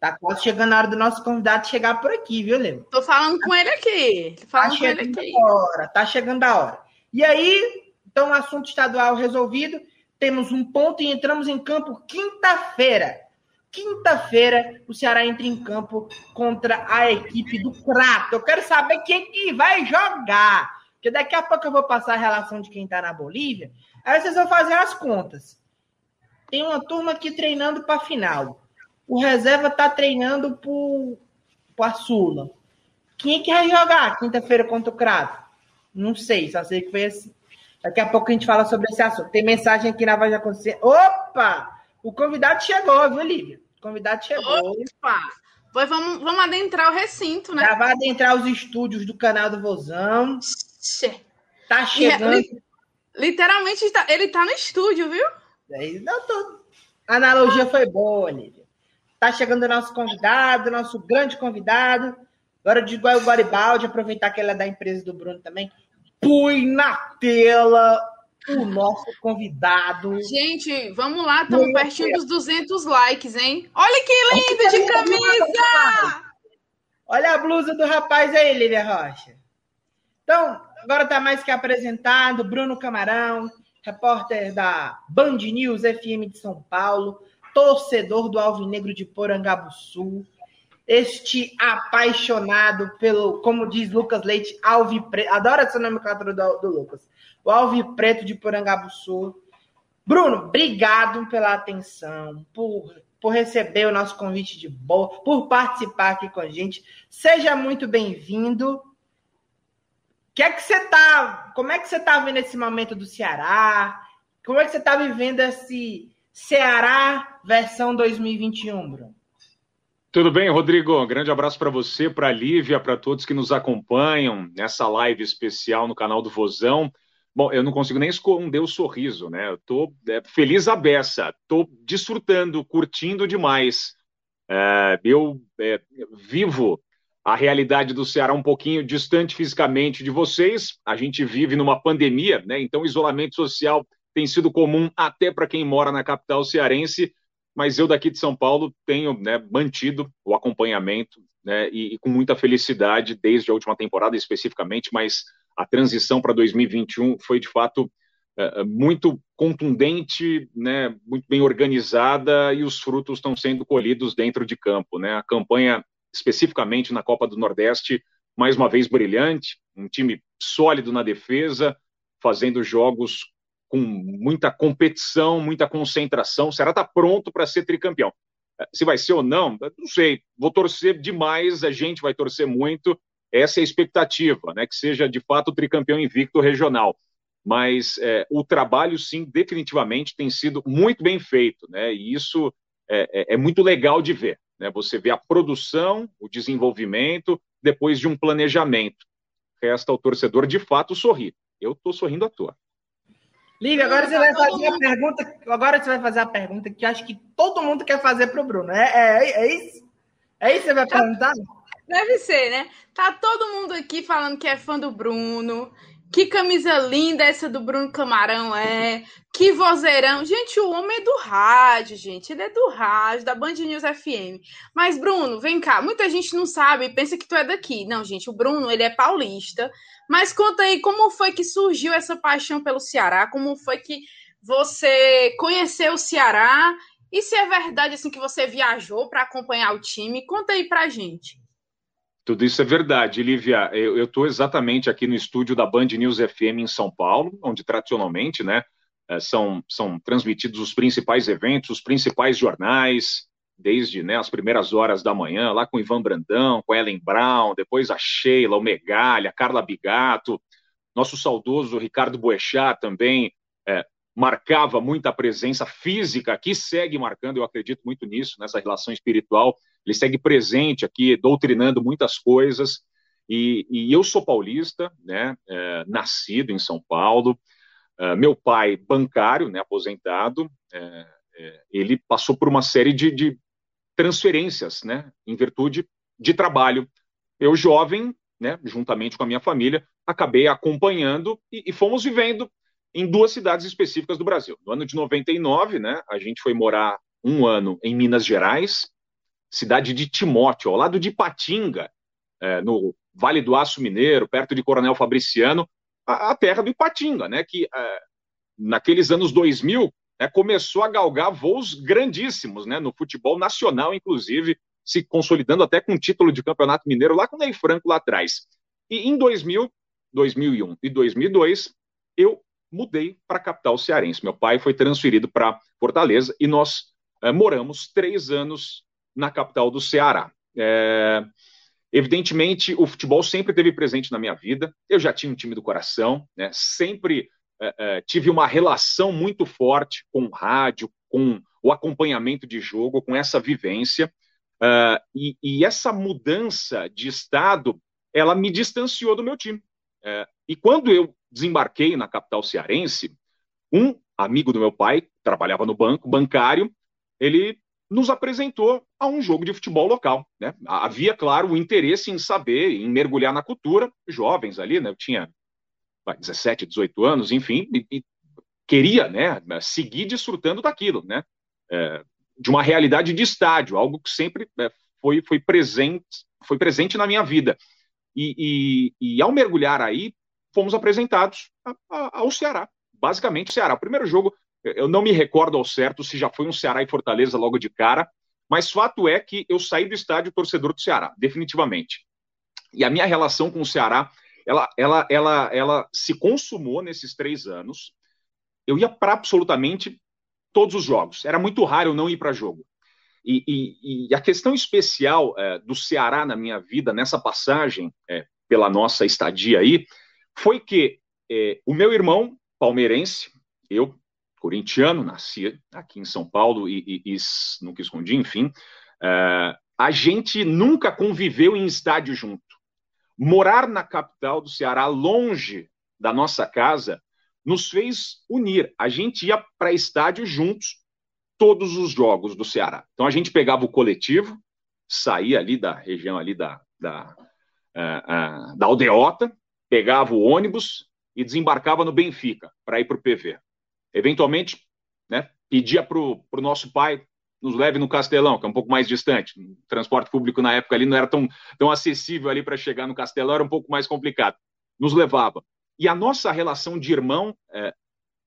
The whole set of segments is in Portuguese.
Tá quase chegando a hora do nosso convidado chegar por aqui, viu, Leo? Tô falando com ele aqui. Tô falando tá com ele aqui. A hora, tá chegando a hora. E aí, então, assunto estadual resolvido. Temos um ponto e entramos em campo quinta-feira. Quinta-feira, o Ceará entra em campo contra a equipe do Crato. Eu quero saber quem que vai jogar. Porque daqui a pouco eu vou passar a relação de quem tá na Bolívia. Aí vocês vão fazer as contas. Tem uma turma aqui treinando para final. O reserva tá treinando para a Sula. Quem é que vai jogar quinta-feira contra o Crato? Não sei, só sei que foi assim. Daqui a pouco a gente fala sobre esse assunto. Tem mensagem aqui na Voz da Consciência. Opa! O convidado chegou, viu, Lívia? O convidado chegou. Opa! Pois vamos, vamos adentrar o recinto, né? Já vai adentrar os estúdios do canal do Vozão. Tá chegando. Literalmente, tá, ele tá no estúdio, viu? É, não, tô... A analogia foi boa, Lívia. Tá chegando o nosso convidado, nosso grande convidado. Agora de igual o Garibaldi, aproveitar que ele é da empresa do Bruno também. Põe na tela o nosso convidado. Gente, vamos lá, estamos pertinho dos 200 likes, hein? Olha que lindo de camisa! Olha a blusa do rapaz aí, Lívia Rocha. Então, agora está mais que apresentado, Bruno Camarão, repórter da Band News FM de São Paulo, torcedor do Alvinegro de Porangabuçu, este apaixonado pelo, como diz Lucas Leite, Alvipreto, adoro essa nomenclatura do, do Lucas, o Alvipreto de Porangabuçu. Bruno, obrigado pela atenção, por, por receber o nosso convite de boa, por participar aqui com a gente. Seja muito bem-vindo que é que você tá, como é que você tá vendo esse momento do Ceará? Como é que você tá vivendo esse Ceará versão 2021, Bruno? Tudo bem, Rodrigo? Grande abraço para você, para a Lívia, para todos que nos acompanham nessa live especial no canal do Vozão. Bom, eu não consigo nem esconder o sorriso, né? Eu tô é, feliz a beça, tô desfrutando, curtindo demais. É, eu é, vivo a realidade do Ceará um pouquinho distante fisicamente de vocês. A gente vive numa pandemia, né? Então, isolamento social tem sido comum até para quem mora na capital cearense. Mas eu daqui de São Paulo tenho né, mantido o acompanhamento né, e, e, com muita felicidade desde a última temporada especificamente, mas a transição para 2021 foi de fato é, muito contundente, né, muito bem organizada e os frutos estão sendo colhidos dentro de campo. Né? A campanha especificamente na Copa do Nordeste, mais uma vez brilhante, um time sólido na defesa, fazendo jogos com muita competição, muita concentração. O Ceará está pronto para ser tricampeão. É, se vai ser ou não, não sei. Vou torcer demais, a gente vai torcer muito. Essa é a expectativa, né? Que seja de fato tricampeão invicto regional. Mas é, o trabalho, sim, definitivamente tem sido muito bem feito, né? E isso é, é, é muito legal de ver. Né? Você vê a produção, o desenvolvimento, depois de um planejamento. Resta ao torcedor, de fato, sorrir. Eu estou sorrindo à toa. Lívia, agora você vai fazer a pergunta. Agora você vai fazer a pergunta que acho que todo mundo quer fazer para o Bruno. É, é, é isso? É isso que você vai perguntar? Deve ser, né? Tá todo mundo aqui falando que é fã do Bruno, que camisa linda essa do Bruno Camarão é. Que vozeirão. Gente, o homem é do rádio, gente. Ele é do rádio, da Band News FM. Mas, Bruno, vem cá. Muita gente não sabe, pensa que tu é daqui. Não, gente, o Bruno, ele é paulista. Mas conta aí, como foi que surgiu essa paixão pelo Ceará? Como foi que você conheceu o Ceará? E se é verdade, assim, que você viajou para acompanhar o time? Conta aí pra gente. Tudo isso é verdade, Lívia. Eu estou exatamente aqui no estúdio da Band News FM em São Paulo, onde tradicionalmente, né, é, são, são transmitidos os principais eventos, os principais jornais, desde né, as primeiras horas da manhã, lá com Ivan Brandão, com Ellen Brown, depois a Sheila, o Megalha, Carla Bigato, nosso saudoso Ricardo Boechat também é, marcava muita presença física, que segue marcando, eu acredito muito nisso, nessa relação espiritual, ele segue presente aqui, doutrinando muitas coisas, e, e eu sou paulista, né, é, nascido em São Paulo, é, meu pai bancário, né, aposentado, é, é ele passou por uma série de, de transferências, né, em virtude de trabalho. Eu, jovem, né, juntamente com a minha família, acabei acompanhando e, e fomos vivendo em duas cidades específicas do Brasil. No ano de 99, né, a gente foi morar um ano em Minas Gerais, cidade de Timóteo, ao lado de Ipatinga, é, no Vale do Aço Mineiro, perto de Coronel Fabriciano, a, a terra do Ipatinga, né, que é, naqueles anos 2000 né, começou a galgar voos grandíssimos né, no futebol nacional, inclusive, se consolidando até com o título de campeonato mineiro lá com o Ney Franco lá atrás. E em 2000, 2001 e 2002, eu mudei para a capital cearense. Meu pai foi transferido para Fortaleza e nós é, moramos três anos na capital do Ceará. É, evidentemente, o futebol sempre teve presente na minha vida. Eu já tinha um time do coração, né? sempre é, tive uma relação muito forte com rádio, com o acompanhamento de jogo, com essa vivência. E, e, essa mudança de estado, ela me distanciou do meu time. E quando eu desembarquei na capital cearense, um amigo do meu pai, trabalhava no banco, bancário, ele nos apresentou a um jogo de futebol local. Né? Havia, claro, o interesse em saber, em mergulhar na cultura, jovens ali, né? eu tinha 17, 18 anos, enfim, e, e queria né, seguir desfrutando daquilo, né? É, de uma realidade de estádio, algo que sempre é, foi, foi, presente, foi presente na minha vida. E, e, e ao mergulhar aí, fomos apresentados a, a, ao Ceará. Basicamente, Ceará. O primeiro jogo, eu não me recordo ao certo se já foi um Ceará e Fortaleza logo de cara, mas fato é que eu saí do estádio torcedor do Ceará, definitivamente. E a minha relação com o Ceará ela, ela, ela, ela se consumou nesses três anos. Eu ia para absolutamente todos os jogos. Era muito raro eu não ir para jogo. E, e, e, a questão especial é, do Ceará na minha vida, nessa passagem é, pela nossa estadia aí, foi que é, o meu irmão, palmeirense, eu, corintiano, nasci aqui em São Paulo e, e, e nunca escondi, enfim, é, a gente nunca conviveu em estádio junto morar na capital do Ceará, longe da nossa casa, nos fez unir. A gente ia para estádio juntos todos os jogos do Ceará. Então a gente pegava o coletivo, saía ali da região ali da, da, uh, uh, da Aldeota, pegava o ônibus e desembarcava no Benfica para ir para o PV. Eventualmente, né, pedia para o nosso pai nos leve no Castelão, que é um pouco mais distante. O transporte público na época ali não era tão, tão acessível ali para chegar no Castelão, era um pouco mais complicado. Nos levava. E a nossa relação de irmão, é,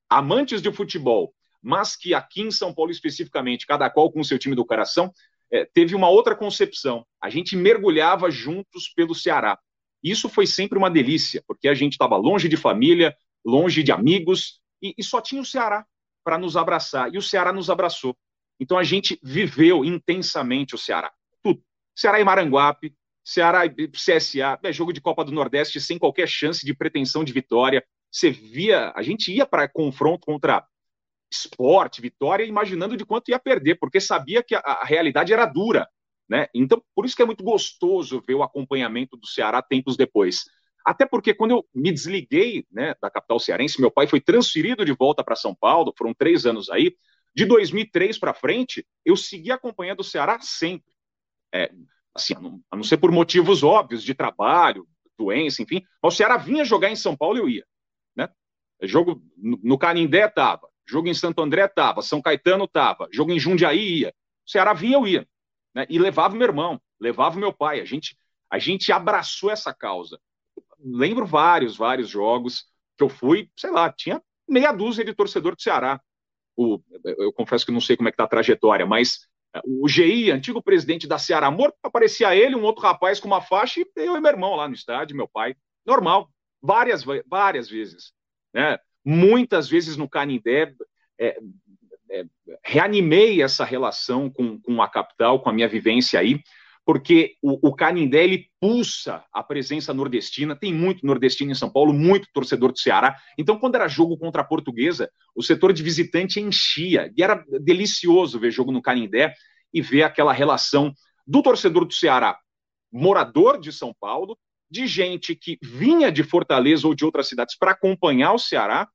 amantes de futebol, mas que aqui em São Paulo especificamente, cada qual com o seu time do coração, é, teve uma outra concepção. A gente mergulhava juntos pelo Ceará. Isso foi sempre uma delícia, porque a gente estava longe de família, longe de amigos, e, e só tinha o Ceará para nos abraçar. E o Ceará nos abraçou. Então a gente viveu intensamente o Ceará. Tudo. Ceará e Maranguape, Ceará e CSA, é jogo de Copa do Nordeste sem qualquer chance de pretensão de vitória. Você via, a gente ia para confronto contra esporte, vitória, imaginando de quanto ia perder, porque sabia que a, a, realidade era dura. Né? Então, por isso que é muito gostoso ver o acompanhamento do Ceará tempos depois. Até porque quando eu me desliguei né, da capital cearense, meu pai foi transferido de volta para São Paulo, foram três anos aí, de 2003 para frente, eu segui acompanhando o Ceará sempre. É, assim, a não, a não, ser por motivos óbvios de trabalho, doença, enfim. Mas o Ceará vinha jogar em São Paulo, eu ia. Né? Jogo no, no Canindé tava, jogo em Santo André tava, São Caetano tava, jogo em Jundiaí ia. O Ceará vinha, eu ia. Né? E levava meu irmão, levava meu pai. A gente, a gente abraçou essa causa. Lembro vários, vários jogos que eu fui, sei lá, tinha meia dúzia de torcedor do Ceará o, eu confesso que não sei como é que está a trajetória, mas é, o GI, antigo presidente da Ceará Morto, aparecia ele, um outro rapaz com uma faixa, e eu e meu irmão lá no estádio, meu pai. Normal, várias, várias vezes. Né? Muitas vezes no Canindé, é, é, reanimei essa relação com, com a capital, com a minha vivência aí, porque o, o Canindé ele pulsa a presença nordestina, tem muito nordestino em São Paulo, muito torcedor do Ceará. Então, quando era jogo contra a Portuguesa, o setor de visitante enchia, e era delicioso ver jogo no Canindé e ver aquela relação do torcedor do Ceará, morador de São Paulo, de gente que vinha de Fortaleza ou de outras cidades para acompanhar o Ceará,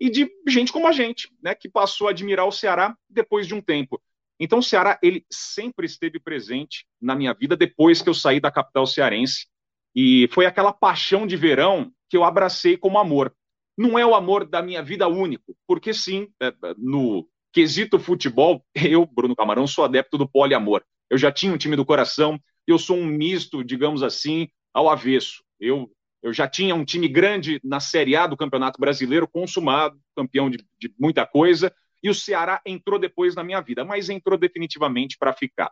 e de gente como a gente, né, que passou a admirar o Ceará depois de um tempo. Então, o Ceará, ele sempre esteve presente na minha vida depois que eu saí da capital cearense. E foi aquela paixão de verão que eu abracei como amor. Não é o amor da minha vida único, porque sim, é, é, no quesito futebol, eu, Bruno Camarão, sou adepto do poliamor. eu já tinha um time do coração, eu sou um misto, digamos assim, ao avesso. Eu, eu já tinha um time grande na Série A do Campeonato Brasileiro, consumado, campeão de, de muita coisa, e o Ceará entrou depois na minha vida, mas entrou definitivamente para ficar.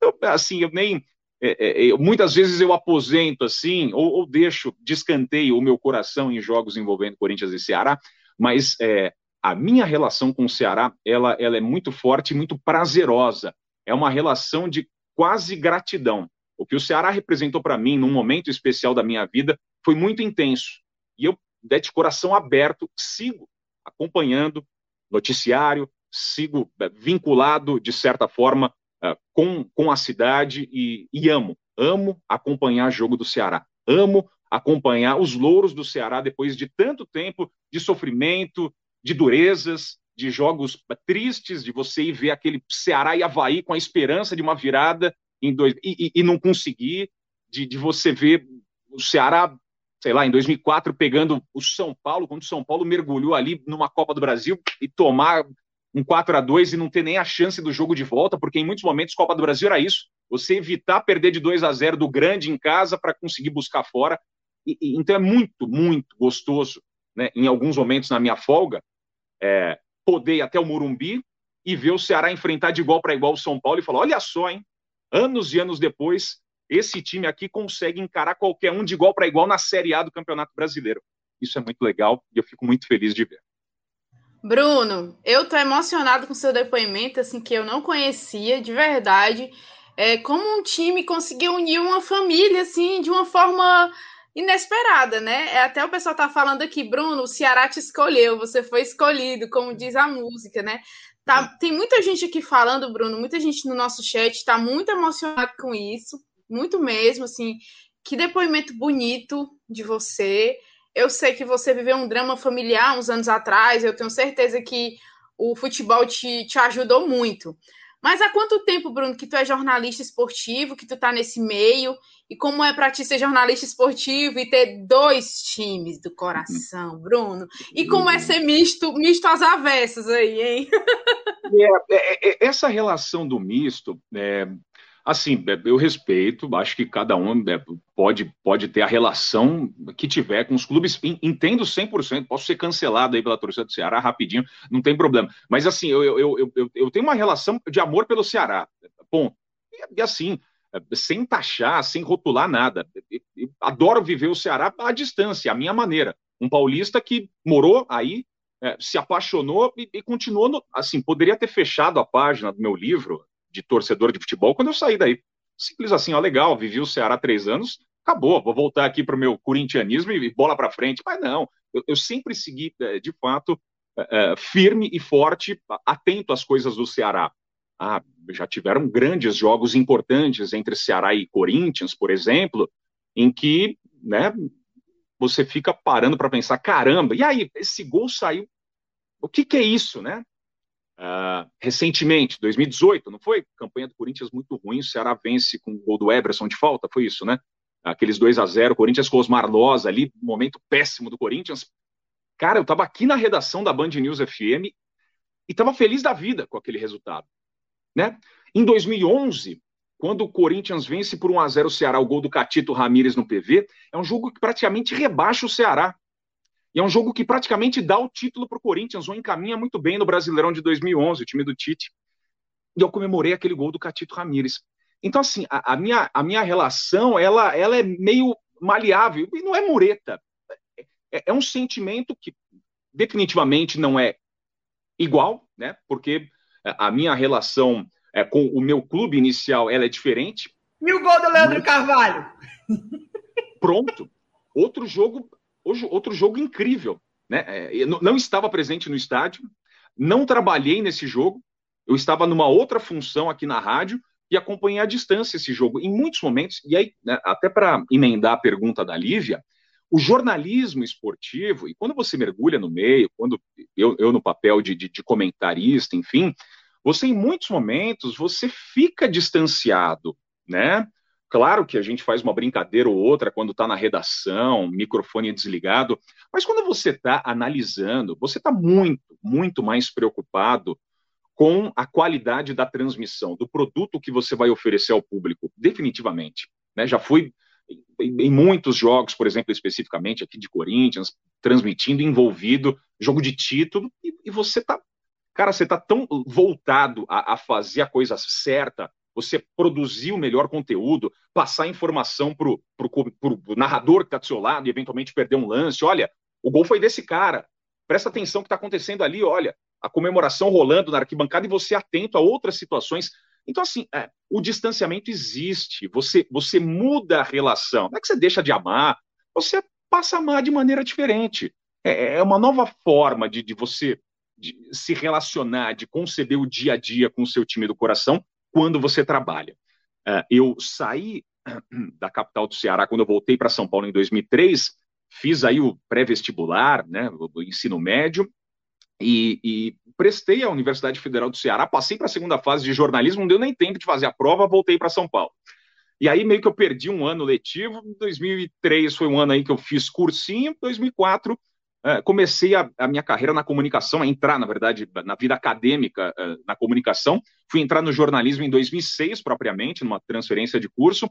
Eu, assim, eu nem. É, é, muitas vezes eu aposento assim, ou, ou deixo, descanteio o meu coração em jogos envolvendo Corinthians e Ceará, mas é, a minha relação com o Ceará ela, ela é muito forte muito prazerosa. É uma relação de quase gratidão. O que o Ceará representou para mim num momento especial da minha vida foi muito intenso. E eu, de coração aberto, sigo acompanhando noticiário, sigo é, vinculado, de certa forma, é, com, com a cidade e, e amo, amo acompanhar jogo do Ceará. Amo acompanhar os louros do Ceará depois de tanto tempo de sofrimento, de durezas, de jogos tristes, de você ir ver aquele Ceará e Havaí com a esperança de uma virada em dois, e, e, e não conseguir, de, de você ver o Ceará, sei lá, em 2004 pegando o São Paulo, quando o São Paulo mergulhou ali numa Copa do Brasil e tomar um 4 a 2 e não ter nem a chance do jogo de volta, porque em muitos momentos Copa do Brasil era isso, você evitar perder de 2 a 0 do grande em casa para conseguir buscar fora. E, e, então é muito, muito gostoso, né, em alguns momentos na minha folga, é, poder ir até o Morumbi e ver o Ceará enfrentar de igual para igual o São Paulo e falar: olha só, hein, anos e anos depois, esse time aqui consegue encarar qualquer um de igual para igual na Série A do Campeonato Brasileiro. Isso é muito legal e eu fico muito feliz de ver. Bruno, eu tô emocionado com seu depoimento, assim, que eu não conhecia de verdade. É, como um time conseguiu unir uma família, assim, de uma forma inesperada, né? É, até o pessoal tá falando aqui, Bruno, o Ceará te escolheu, você foi escolhido, como diz a música, né? Tá, tem muita gente aqui falando, Bruno, muita gente no nosso chat tá muito emocionado com isso, muito mesmo, assim. Que depoimento bonito de você. Eu sei que você viveu um drama familiar uns anos atrás, eu tenho certeza que o futebol te, te ajudou muito. Mas há quanto tempo, Bruno, que tu é jornalista esportivo, que tu tá nesse meio? E como é para ti ser jornalista esportivo e ter dois times do coração, Bruno? E como é ser misto, misto às avessas aí, hein? É, é, é, essa relação do misto, é, Assim, é, eu respeito, acho que cada um é, pode, pode ter a relação que tiver com os clubes. Entendo 100%, posso ser cancelado aí pela torcida do Ceará rapidinho, não tem problema. Mas, assim, eu, eu, eu, eu tenho uma relação de amor pelo Ceará, ponto. E, assim, é, sem taxar, sem rotular nada. Adoro viver o Ceará à distância, à minha maneira. Um paulista que morou aí, se apaixonou e, e continuou, no, assim, poderia ter fechado a página do meu livro, de torcedor de futebol quando eu saí daí. Simples assim, ó, legal, vivi o Ceará três anos, acabou, vou voltar aqui para o meu corintianismo e bola para frente. Mas não, eu, eu sempre segui, é, de fato, é, é, firme e forte, atento às coisas do Ceará. Ah, já tiveram grandes jogos importantes entre Ceará e Corinthians, por exemplo, em que né, você fica parando para pensar, caramba, e aí, esse gol saiu, o que, que é isso, né? Uh, recentemente, 2018, não foi? Campanha do Corinthians muito ruim, o Ceará vence com o gol do Everson de falta, foi isso, né? Aqueles 2 a 0 Corinthians com Osmar Loz ali, momento péssimo do Corinthians. Cara, eu tava aqui na redação da Band News FM e tava feliz da vida com aquele resultado, né? Em 2011, quando o Corinthians vence por 1 a 0 o Ceará, o gol do Catito Ramírez no PV, é um jogo que praticamente rebaixa o Ceará. E é um jogo que praticamente dá o título para o Corinthians, ou encaminha muito bem no Brasileirão de 2011, o time do Tite. E eu comemorei aquele gol do Catito Ramírez. Então, assim, a, a, minha, a minha relação, ela, ela é meio maleável, e não é mureta. É, é um sentimento que definitivamente não é igual, né? Porque a minha relação é, com o meu clube inicial, ela é diferente. E o gol do Leandro Mas... Carvalho? Pronto. Outro jogo outro jogo incrível. Né? É, não estava presente no estádio, não trabalhei nesse jogo, eu estava numa outra função aqui na rádio e acompanhei à distância esse jogo. Em muitos momentos, e aí, né, até para emendar a pergunta da Lívia, o jornalismo esportivo, e quando você mergulha no meio, quando eu, eu no papel de, de, de comentarista, enfim, você em muitos momentos você fica distanciado, né? Claro que a gente faz uma brincadeira ou outra quando está na redação, microfone desligado, mas quando você está analisando, você está muito, muito mais preocupado com a qualidade da transmissão, do produto que você vai oferecer ao público, definitivamente. Né? Já fui em muitos jogos, por exemplo, especificamente aqui de Corinthians, transmitindo, envolvido, jogo de título, e, e você tá, cara, você tá tão voltado a, a, fazer a coisa certa, você produzir o melhor conteúdo, passar informação pro, pro narrador que tá do seu lado e eventualmente perder um lance, olha, o gol foi desse cara, presta atenção o que está acontecendo ali, olha, a comemoração rolando na arquibancada e você atento a outras situações. Então, assim, é, o distanciamento existe, você, você muda a relação. Não é que você deixa de amar, você passa a amar de maneira diferente. É, é uma nova forma de, de você de se relacionar, de conceber o dia a dia com o seu time do coração quando você trabalha. É, eu saí da capital do Ceará quando eu voltei para São Paulo em 2003, fiz aí o pré-vestibular, né, o ensino médio, e, e, prestei à Universidade Federal do Ceará, passei para a segunda fase de jornalismo, não deu nem tempo de fazer a prova, voltei para São Paulo. E aí meio que eu perdi um ano letivo, 2003 foi um ano aí que eu fiz cursinho, 2004 é, comecei a, a, minha carreira na comunicação, a entrar, na verdade, na vida acadêmica é, na comunicação, fui entrar no jornalismo em 2006 propriamente, numa transferência de curso,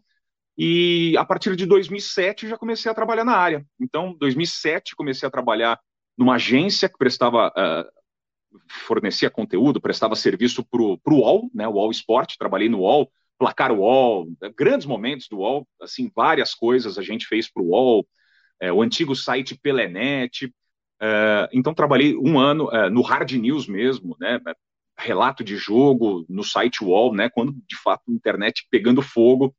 e a partir de 2007 já comecei a trabalhar na área. Então, 2007 comecei a trabalhar numa agência que prestava, uh, fornecia conteúdo, prestava serviço para o UOL, né, o UOL Esporte, trabalhei no UOL, placar UOL, grandes momentos do UOL, assim, várias coisas a gente fez para o UOL, é, o antigo site Pelenet, então trabalhei um ano uh, no Hard News mesmo, né, relato de jogo no site UOL, né, quando de fato a internet pegando fogo,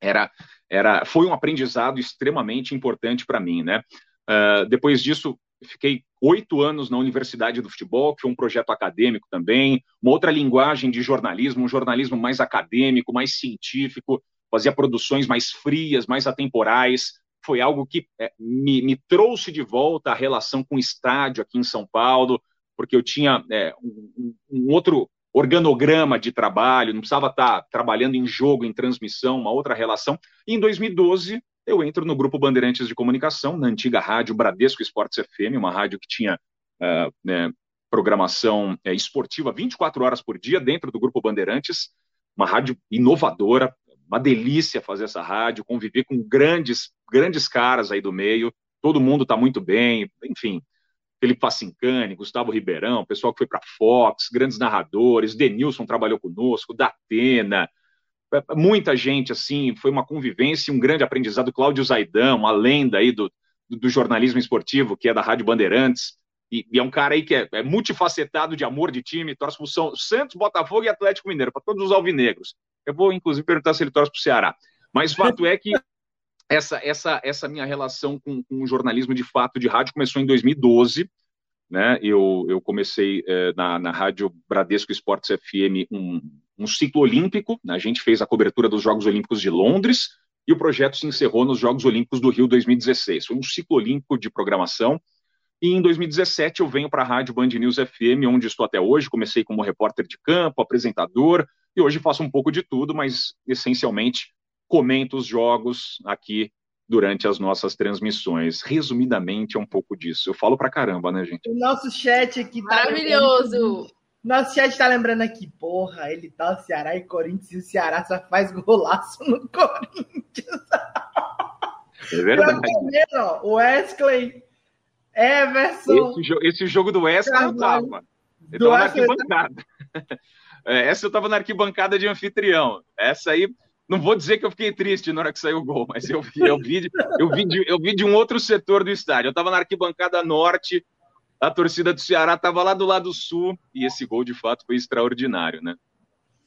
era, era, foi um aprendizado extremamente importante para mim, né, Uh, depois disso, fiquei oito anos na Universidade do Futebol, que foi um projeto acadêmico também, uma outra linguagem de jornalismo, um jornalismo mais acadêmico, mais científico, fazia produções mais frias, mais atemporais. Foi algo que é, me, me, trouxe de volta a relação com o estádio aqui em São Paulo, porque eu tinha é, um, um, outro organograma de trabalho, não precisava estar trabalhando em jogo, em transmissão, uma outra relação. E em 2012, eu entro no Grupo Bandeirantes de Comunicação, na antiga rádio Bradesco Esportes FM, uma rádio que tinha uh, né, programação esportiva 24 horas por dia dentro do Grupo Bandeirantes, uma rádio inovadora, uma delícia fazer essa rádio, conviver com grandes, grandes caras aí do meio, todo mundo está muito bem, enfim, Felipe Facincani, Gustavo Ribeirão, pessoal que foi para Fox, grandes narradores, Denilson trabalhou conosco, Datena, muita gente, assim, foi uma convivência, um grande aprendizado. Cláudio Zaidan, uma lenda aí do, do jornalismo esportivo, que é da Rádio Bandeirantes, e, e é um cara aí que é, é, multifacetado de amor de time, torce pro São, Santos, Botafogo e Atlético Mineiro, para todos os alvinegros. Eu vou, inclusive, perguntar se ele torce pro Ceará. Mas o fato é que essa, essa, essa minha relação com, com o jornalismo de fato de rádio começou em 2012, né? Eu, eu comecei eh, na, na rádio Bradesco Esportes FM um, um ciclo olímpico. Né? A gente fez a cobertura dos Jogos Olímpicos de Londres e o projeto se encerrou nos Jogos Olímpicos do Rio 2016. Foi um ciclo olímpico de programação. E em 2017 eu venho para a rádio Band News FM, onde estou até hoje. Comecei como repórter de campo, apresentador, e hoje faço um pouco de tudo, mas essencialmente comento os jogos aqui durante as nossas transmissões. Resumidamente, é um pouco disso. Eu falo pra caramba, né, gente? O nosso chat aqui tá. Maravilhoso! Nosso chat tá lembrando aqui, porra, ele tá o Ceará e Corinthians, e o Ceará só faz golaço no Corinthians. É verdade. o Wesley, Everson. Esse, jo esse jogo do Wesley eu tava. Eu tava na arquibancada. É, essa eu tava na arquibancada de anfitrião. Essa aí não vou dizer que eu fiquei triste na hora que saiu o gol, mas eu vi, eu vi, eu vi, de, eu vi de um outro setor do estádio. Eu estava na arquibancada norte, a torcida do Ceará estava lá do lado sul, e esse gol de fato foi extraordinário, né?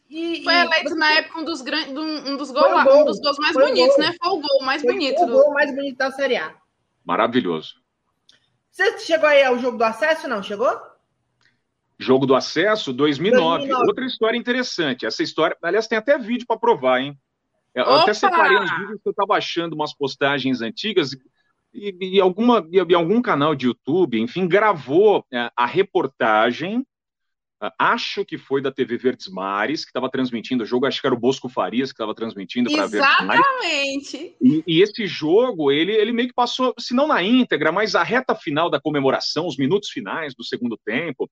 E, foi eleito você... na época um dos, grandes, um, dos, gol, um, um dos gols mais foi bonitos, gol. né? Foi o gol mais foi bonito. O gol mais bonito da Série A. Maravilhoso. Você chegou aí ao jogo do acesso, não? Chegou? Jogo do acesso, 2009. 2009. Outra história interessante. Essa história, aliás, tem até vídeo para provar, hein? Eu Opa! até separei uns vídeos que eu estava achando umas postagens antigas e, e, alguma, e, e algum canal de YouTube, enfim, gravou é, a reportagem. É, acho que foi da TV Verdes Mares, que estava transmitindo o jogo, acho que era o Bosco Farias que estava transmitindo para Verdes Mares. Exatamente. E, e, esse jogo, ele, ele meio que passou, se não na íntegra, mas a reta final da comemoração, os minutos finais do segundo tempo.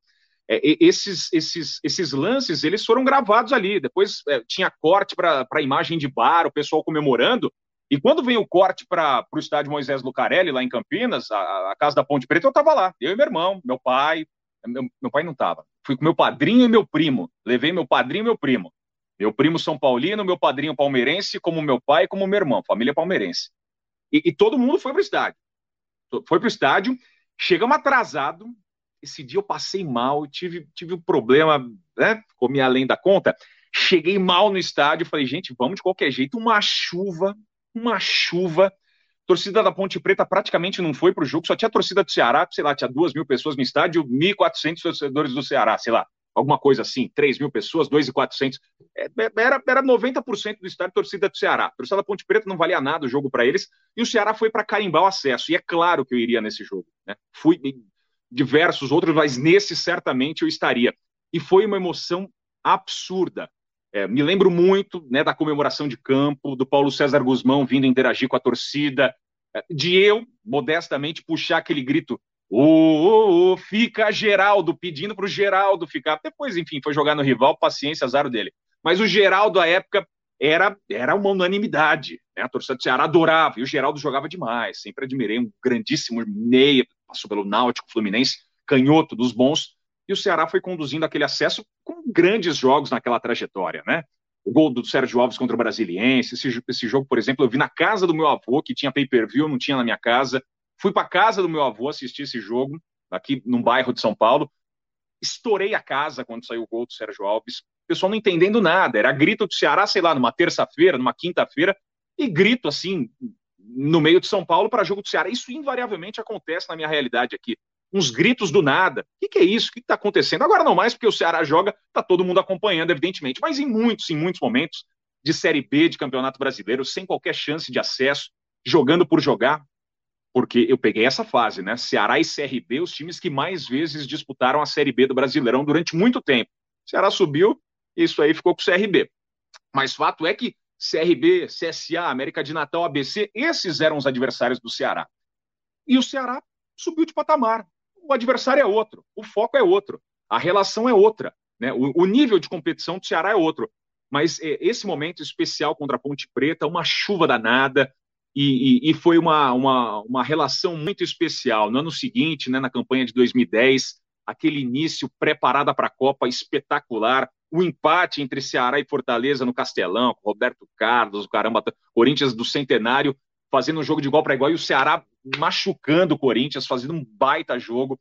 É, esses, esses, esses lances eles foram gravados ali. Depois é, tinha corte para a imagem de bar, o pessoal comemorando. E quando veio o corte para o estádio Moisés Lucarelli, lá em Campinas, a, a, casa da Ponte Preta, eu estava lá. Eu e meu irmão, meu pai. Meu, meu pai não estava. Fui com meu padrinho e meu primo. Levei meu padrinho e meu primo. Meu primo São Paulino, meu padrinho palmeirense, como meu pai como meu irmão, família palmeirense. E, e todo mundo foi para o estádio. Foi para o estádio, chegamos atrasado, esse dia eu passei mal, tive, tive um problema, né? Comi além da conta. Cheguei mal no estádio, falei, gente, vamos de qualquer jeito. Uma chuva, uma chuva. torcida da Ponte Preta praticamente não foi para o jogo, só tinha torcida do Ceará, sei lá, tinha duas mil pessoas no estádio, 1.400 torcedores do Ceará, sei lá, alguma coisa assim, 3 mil pessoas, 2.400. É, é, era, era 90% do estádio torcida do Ceará. Torcida da Ponte Preta não valia nada o jogo para eles, e o Ceará foi para carimbar o acesso. E é claro que eu iria nesse jogo. Né? Fui, diversos outros, mas nesse certamente eu estaria. E foi uma emoção absurda. É, me lembro muito né, da comemoração de campo, do Paulo César Guzmão vindo interagir com a torcida, é, de eu, modestamente, puxar aquele grito: Ô, oh, oh, fica Geraldo, pedindo para o Geraldo ficar. Depois, enfim, foi jogar no rival, paciência, azar dele. Mas o Geraldo, à época, era, era uma unanimidade. Né? A torcida do Ceará adorava, e o Geraldo jogava demais. Sempre admirei um grandíssimo meia, passou pelo Náutico, Fluminense, canhoto dos bons, e o Ceará foi conduzindo aquele acesso com grandes jogos naquela trajetória, né? O gol do Sérgio Alves contra o Brasiliense, esse, esse jogo, por exemplo, eu vi na casa do meu avô, que tinha pay-per-view, não tinha na minha casa. Fui para casa do meu avô assistir esse jogo, aqui num bairro de São Paulo. Estourei a casa quando saiu o gol do Sérgio Alves. O pessoal não entendendo nada. Era grito do Ceará, sei lá, numa terça-feira, numa quinta-feira, e grito assim, no meio de São Paulo para jogo do Ceará. Isso invariavelmente acontece na minha realidade aqui. Uns gritos do nada. O que, que é isso? O que está acontecendo? Agora não mais, porque o Ceará joga, está todo mundo acompanhando, evidentemente. Mas em muitos, em muitos momentos de Série B de Campeonato Brasileiro, sem qualquer chance de acesso, jogando por jogar, porque eu peguei essa fase, né? Ceará e CRB, os times que mais vezes disputaram a Série B do Brasileirão durante muito tempo. Ceará subiu, isso aí ficou com o CRB. Mas fato é que CRB, CSA, América de Natal, ABC, esses eram os adversários do Ceará. E o Ceará subiu de patamar. O adversário é outro, o foco é outro, a relação é outra, né? o, o nível de competição do Ceará é outro. Mas é, esse momento especial contra a Ponte Preta, uma chuva danada, e, e, e, foi uma, uma, uma relação muito especial. No ano seguinte, né, na campanha de 2010, aquele início preparada para a Copa espetacular, o empate entre Ceará e Fortaleza no Castelão, com Roberto Carlos, o caramba, Corinthians do Centenário fazendo um jogo de igual para igual e o Ceará machucando o Corinthians, fazendo um baita jogo.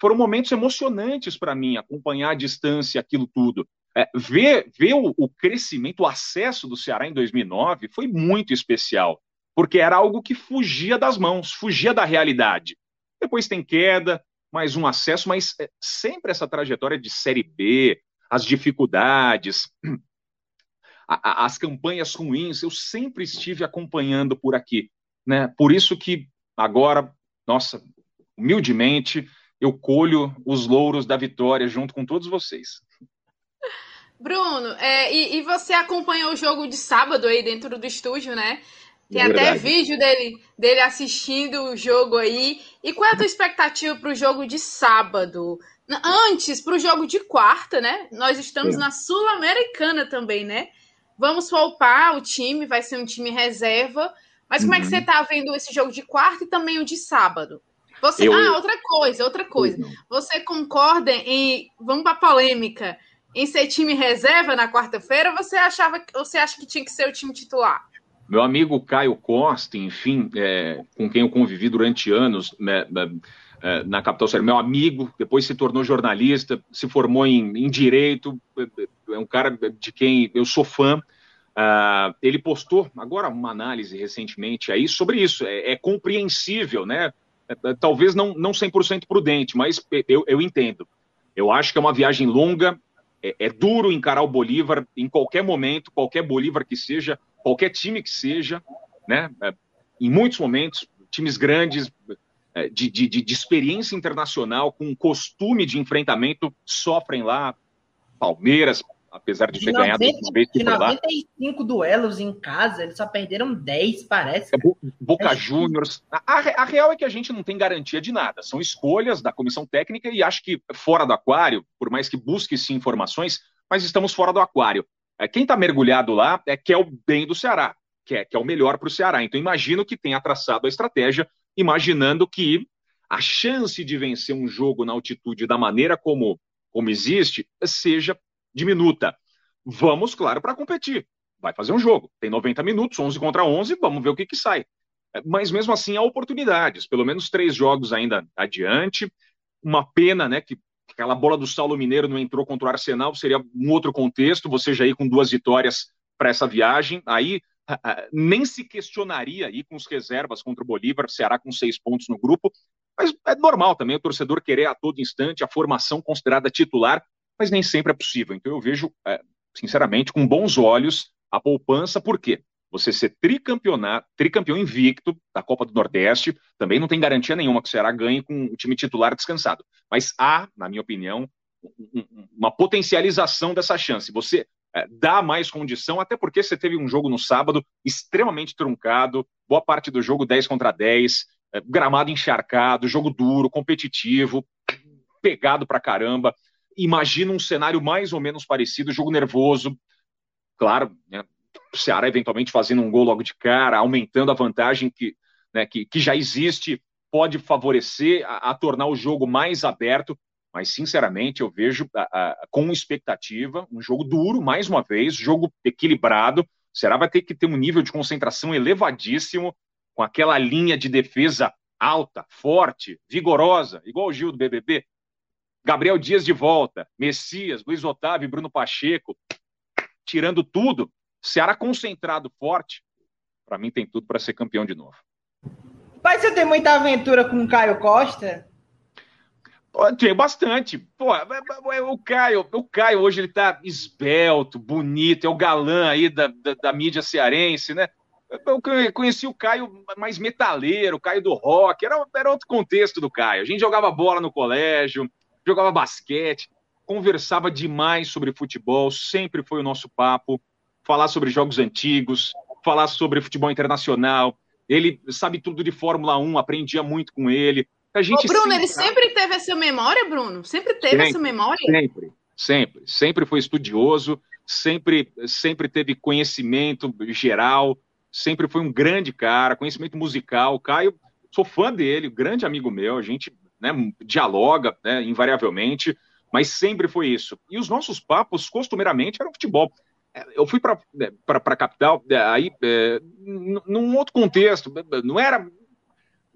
Foram momentos emocionantes para mim acompanhar à distância aquilo tudo. É, ver ver o, o crescimento, o acesso do Ceará em 2009 foi muito especial, porque era algo que fugia das mãos, fugia da realidade. Depois tem queda, mais um acesso, mas é, sempre essa trajetória de Série B, as dificuldades, a, a, as campanhas ruins, eu sempre estive acompanhando por aqui. Né? Por isso que agora, nossa, humildemente, eu colho os louros da vitória junto com todos vocês. Bruno, é, e, e, você acompanhou o jogo de sábado aí dentro do estúdio, né? Tem é até vídeo dele, dele assistindo o jogo aí. E qual é a tua expectativa para o jogo de sábado? Antes, para o jogo de quarta, né? Nós estamos Sim. na Sul-Americana também, né? Vamos poupar o time, vai ser um time reserva. Mas como uhum. é que uhum. você está vendo esse jogo de quarta e também o de sábado? Você, eu... Ah, outra coisa, outra coisa. Você concorda em. Vamos para polêmica. Em ser time reserva na quarta-feira, você achava você acha que tinha que ser o time titular? Meu amigo Caio Costa, enfim, é, com quem eu convivi durante anos, né, é, na capital sério, meu amigo, depois se tornou jornalista, se formou em, em direito, é, é um cara de quem eu sou fã. Uh, ele postou agora uma análise recentemente aí sobre isso. É, é compreensível, né? É, é talvez não, não 100% prudente, mas eu, eu entendo. Eu acho que é uma viagem longa, é, é, duro encarar o Bolívar em qualquer momento, qualquer Bolívar que seja, qualquer time que seja, né? em muitos momentos, times grandes, é, de, de, de, experiência internacional, com costume de enfrentamento, sofrem lá. Palmeiras, apesar de, de ter 90, ganhado uma vez De 95 duelos em casa, eles só perderam 10, parece. É, Boca é Juniors. A, a, real é que a gente não tem garantia de nada. São escolhas da comissão técnica e acho que fora do aquário, por mais que busque-se informações, mas estamos fora do aquário. É, quem está mergulhado lá é que é o bem do Ceará, que é, que é o melhor para o Ceará. Então imagino que tenha traçado a estratégia, imaginando que a chance de vencer um jogo na altitude da maneira como, como existe seja diminuta. Vamos, claro, para competir. Vai fazer um jogo. Tem 90 minutos, 11 contra 11, vamos ver o que, que sai. É, mas mesmo assim há oportunidades, pelo menos três jogos ainda adiante. Uma pena, né, que aquela bola do Saulo Mineiro não entrou contra o Arsenal, seria um outro contexto, você já ir com duas vitórias para essa viagem. Aí nem se questionaria aí com os reservas contra o Bolívar, Ceará com seis pontos no grupo, mas é normal também o torcedor querer a todo instante a formação considerada titular, mas nem sempre é possível. Então eu vejo, é, sinceramente, com bons olhos a poupança, por quê? Você ser tricampeão invicto da Copa do Nordeste, também não tem garantia nenhuma que o Ceará ganhe com o time titular descansado. Mas há, na minha opinião, uma potencialização dessa chance. Você dá mais condição, até porque você teve um jogo no sábado extremamente truncado, boa parte do jogo 10 contra 10, é, gramado encharcado, jogo duro, competitivo, pegado pra caramba. Imagina um cenário mais ou menos parecido, jogo nervoso. Claro, né, o Ceará eventualmente fazendo um gol logo de cara, aumentando a vantagem que, né, que, que já existe, pode favorecer a, a tornar o jogo mais aberto mas sinceramente eu vejo a, a, com expectativa um jogo duro, mais uma vez, jogo equilibrado. O Ceará vai ter que ter um nível de concentração elevadíssimo, com aquela linha de defesa alta, forte, vigorosa, igual o Gil do BBB. Gabriel Dias de volta, Messias, Luiz Otávio e Bruno Pacheco, tirando tudo. Ceará concentrado, forte, para mim tem tudo para ser campeão de novo. Mas você tem muita aventura com o Caio Costa? Tem bastante. Pô, é, é, é, o Caio, o Caio hoje ele tá esbelto, bonito, é o galã aí da, da, da mídia cearense, né? Eu conheci o Caio mais metaleiro, o Caio do rock, era, era outro contexto do Caio. A gente jogava bola no colégio, jogava basquete, conversava demais sobre futebol, sempre foi o nosso papo. Falar sobre jogos antigos, falar sobre futebol internacional. Ele sabe tudo de Fórmula 1, aprendia muito com ele. A gente Ô, Bruno, ele sempre teve essa memória, Bruno? Sempre teve sempre, essa memória? Sempre, sempre. Sempre foi estudioso, sempre, sempre teve conhecimento geral, sempre foi um grande cara, conhecimento musical. Caio, sou fã dele, grande amigo meu, a gente né, dialoga né, invariavelmente, mas sempre foi isso. E os nossos papos, costumeiramente, eram futebol. É, eu fui para a capital, é, aí, é, num outro contexto, não era